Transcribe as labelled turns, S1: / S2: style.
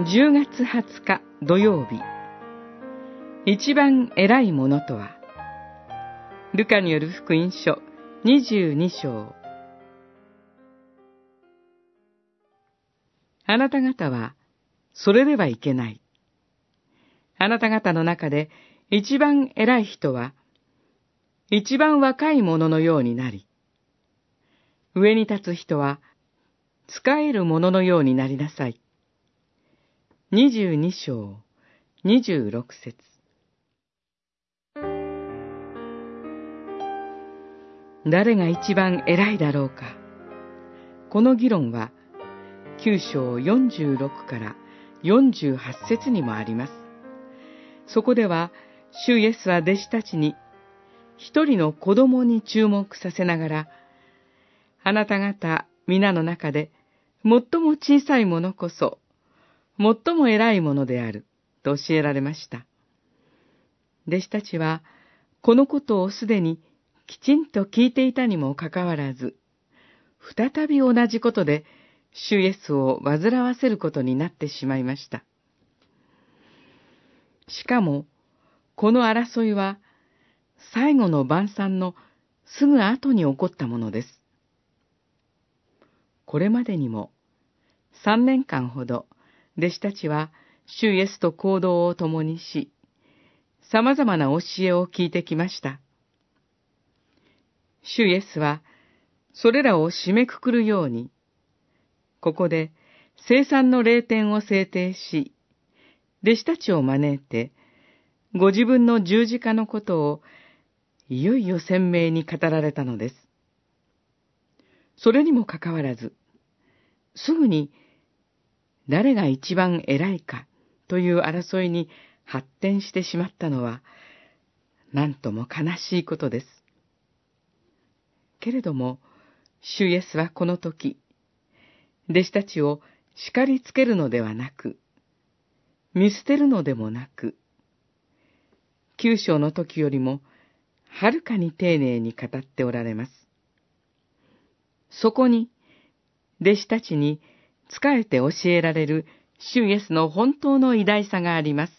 S1: 10月20日土曜日一番偉いものとは？ルカによる福音書22章あなた方はそれではいけない。あなた方の中で一番偉い人は一番若い者のようになり、上に立つ人は使える者のようになりなさい。二十二章、二十六節。誰が一番偉いだろうか。この議論は、九章四十六から四十八節にもあります。そこでは、主イエスは弟子たちに、一人の子供に注目させながら、あなた方皆の中で、最も小さいものこそ、最も偉いものである、と教えられました。弟子たちは、このことをすでにきちんと聞いていたにもかかわらず、再び同じことで、主イエスを煩わせることになってしまいました。しかも、この争いは、最後の晩餐のすぐ後に起こったものです。これまでにも、三年間ほど、弟子たちは、主イエスと行動を共にし、様々な教えを聞いてきました。主イエスは、それらを締めくくるように、ここで生産の霊点を制定し、弟子たちを招いて、ご自分の十字架のことをいよいよ鮮明に語られたのです。それにもかかわらず、すぐに誰が一番偉いかという争いに発展してしまったのは、なんとも悲しいことです。けれども、主イエスはこの時、弟子たちを叱りつけるのではなく、見捨てるのでもなく、九章の時よりも、はるかに丁寧に語っておられます。そこに、弟子たちに仕えて教えられる主イエスの本当の偉大さがあります。